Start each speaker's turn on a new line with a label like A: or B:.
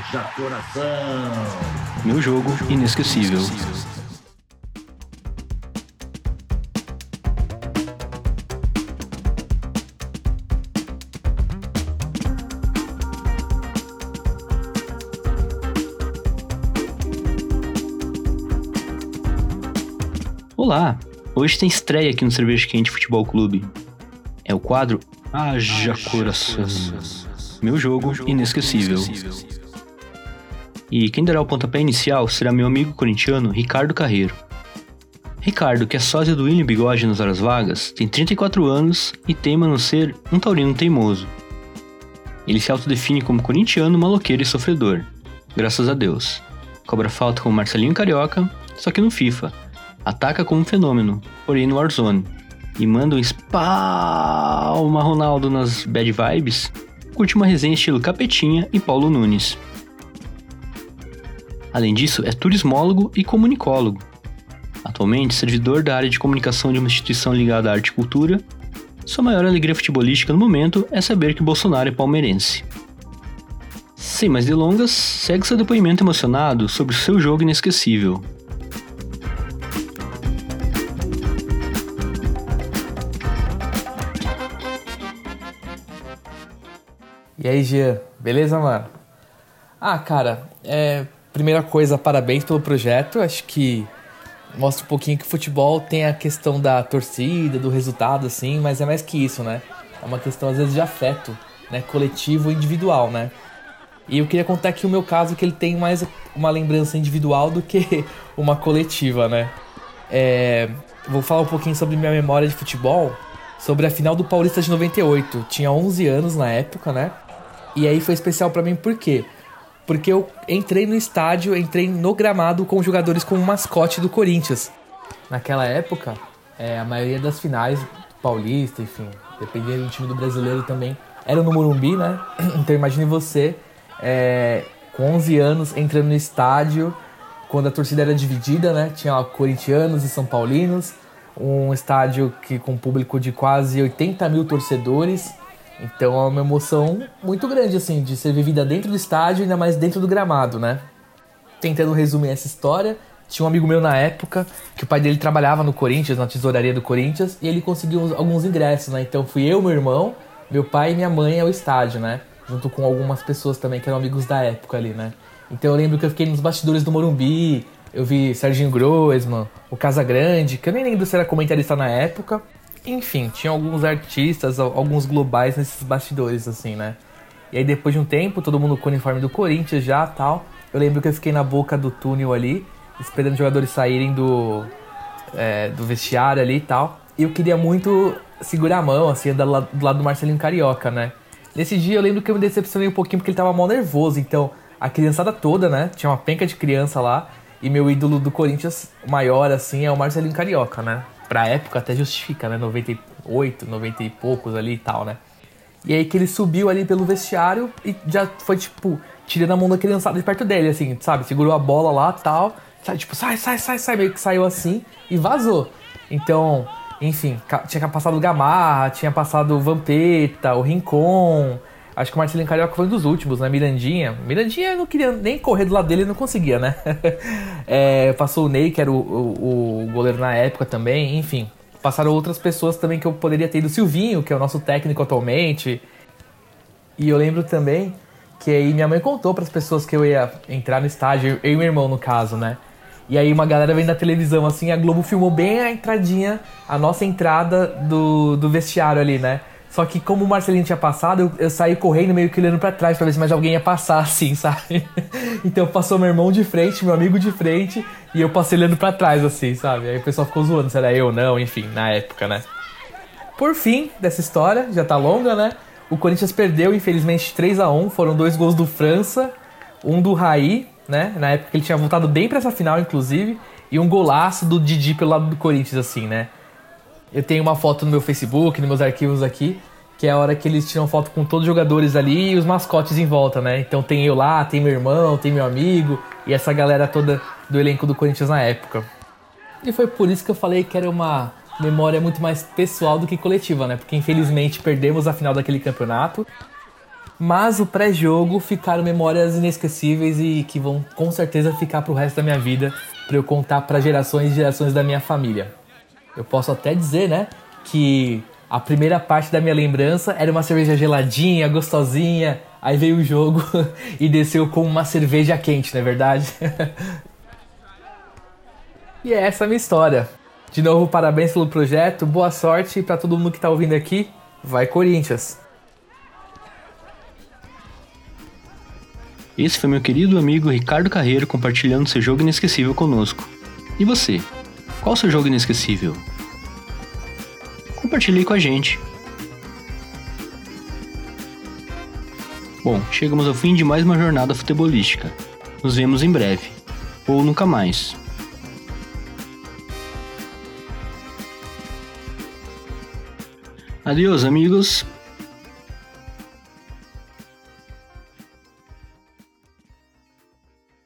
A: Haja coração!
B: Meu jogo inesquecível. Olá! Hoje tem estreia aqui no Cerveja Quente Futebol Clube. É o quadro Haja Coração. Meu jogo inesquecível. E quem dará o pontapé inicial será meu amigo corintiano Ricardo Carreiro. Ricardo, que é sósia do William Bigode nas horas vagas, tem 34 anos e teima no ser um taurino teimoso. Ele se autodefine como corintiano, maloqueiro e sofredor. Graças a Deus. Cobra falta como Marcelinho Carioca, só que no FIFA, ataca como um fenômeno, porém no Warzone, e manda um espalma Ronaldo nas bad vibes, curte uma resenha estilo Capetinha e Paulo Nunes. Além disso, é turismólogo e comunicólogo. Atualmente, servidor da área de comunicação de uma instituição ligada à arte e cultura, sua maior alegria futebolística no momento é saber que Bolsonaro é palmeirense. Sem mais delongas, segue seu depoimento emocionado sobre o seu jogo inesquecível,
C: E aí, Jean, beleza, mano? Ah, cara, é, primeira coisa, parabéns pelo projeto. Acho que mostra um pouquinho que o futebol tem a questão da torcida, do resultado, assim, mas é mais que isso, né? É uma questão, às vezes, de afeto, né? Coletivo individual, né? E eu queria contar aqui o meu caso, que ele tem mais uma lembrança individual do que uma coletiva, né? É, vou falar um pouquinho sobre minha memória de futebol, sobre a final do Paulista de 98. Tinha 11 anos na época, né? E aí foi especial para mim por quê? Porque eu entrei no estádio, entrei no gramado com jogadores como mascote do Corinthians. Naquela época, é, a maioria das finais paulista, enfim, dependendo do time do brasileiro também, era no Morumbi, né? Então imagine você, é, com 11 anos, entrando no estádio, quando a torcida era dividida, né? Tinha corintianos e são paulinos, um estádio que com público de quase 80 mil torcedores, então é uma emoção muito grande, assim, de ser vivida dentro do estádio, ainda mais dentro do gramado, né? Tentando resumir essa história, tinha um amigo meu na época que o pai dele trabalhava no Corinthians, na tesouraria do Corinthians, e ele conseguiu alguns ingressos, né? Então fui eu, meu irmão, meu pai e minha mãe ao estádio, né? Junto com algumas pessoas também que eram amigos da época ali, né? Então eu lembro que eu fiquei nos bastidores do Morumbi, eu vi Serginho Groisman, o Casagrande, que eu nem lembro se era comentarista na época, enfim, tinha alguns artistas, alguns globais nesses bastidores, assim, né? E aí depois de um tempo, todo mundo com o uniforme do Corinthians já tal. Eu lembro que eu fiquei na boca do túnel ali, esperando os jogadores saírem do, é, do vestiário ali e tal. E eu queria muito segurar a mão, assim, do lado, do Marcelinho Carioca, né? Nesse dia eu lembro que eu me decepcionei um pouquinho porque ele tava mal nervoso, então a criançada toda, né? Tinha uma penca de criança lá. E meu ídolo do Corinthians maior, assim, é o Marcelinho Carioca, né? Pra época até justifica, né? 98, 90 e poucos ali e tal, né? E aí que ele subiu ali pelo vestiário e já foi, tipo, tirando a mão da criançada de perto dele, assim, sabe? Segurou a bola lá tal. Sabe, tipo, sai, sai, sai, sai, meio que saiu assim e vazou. Então, enfim, tinha passado o Gamarra, tinha passado o Vampeta, o Rincon, Acho que o Marcelinho Carioca foi um dos últimos, né? Mirandinha. Mirandinha não queria nem correr do lado dele, não conseguia, né? é, passou o Ney, que era o, o, o, goleiro na época também, enfim. Passaram outras pessoas também que eu poderia ter ido. O Silvinho, que é o nosso técnico atualmente. E eu lembro também que aí minha mãe contou para as pessoas que eu ia entrar no estádio, eu e meu irmão no caso, né? E aí uma galera vem na televisão assim, a Globo filmou bem a entradinha, a nossa entrada do, do vestiário ali, né? Só que como o Marcelinho tinha passado, eu, eu saí correndo meio que olhando pra trás pra ver se mais alguém ia passar, assim, sabe? então passou meu irmão de frente, meu amigo de frente, e eu passei olhando pra trás, assim, sabe? Aí o pessoal ficou zoando se era eu ou não, enfim, na época, né? Por fim dessa história, já tá longa, né? O Corinthians perdeu, infelizmente, 3 a 1 Foram dois gols do França, um do Raí, né? Na época ele tinha voltado bem para essa final, inclusive, e um golaço do Didi pelo lado do Corinthians, assim, né? Eu tenho uma foto no meu Facebook, nos meus arquivos aqui, que é a hora que eles tiram foto com todos os jogadores ali e os mascotes em volta, né? Então tem eu lá, tem meu irmão, tem meu amigo e essa galera toda do elenco do Corinthians na época. E foi por isso que eu falei que era uma memória muito mais pessoal do que coletiva, né? Porque infelizmente perdemos a final daquele campeonato. Mas o pré-jogo ficaram memórias inesquecíveis e que vão com certeza ficar pro resto da minha vida para eu contar para gerações e gerações da minha família. Eu posso até dizer, né, que a primeira parte da minha lembrança era uma cerveja geladinha, gostosinha, aí veio o jogo e desceu com uma cerveja quente, não é verdade? e é essa a minha história. De novo, parabéns pelo projeto, boa sorte para todo mundo que está ouvindo aqui. Vai Corinthians!
B: Esse foi meu querido amigo Ricardo Carreiro compartilhando seu jogo inesquecível conosco. E você? Qual seu jogo inesquecível? Compartilhe com a gente. Bom, chegamos ao fim de mais uma jornada futebolística. Nos vemos em breve. Ou nunca mais. Adeus, amigos.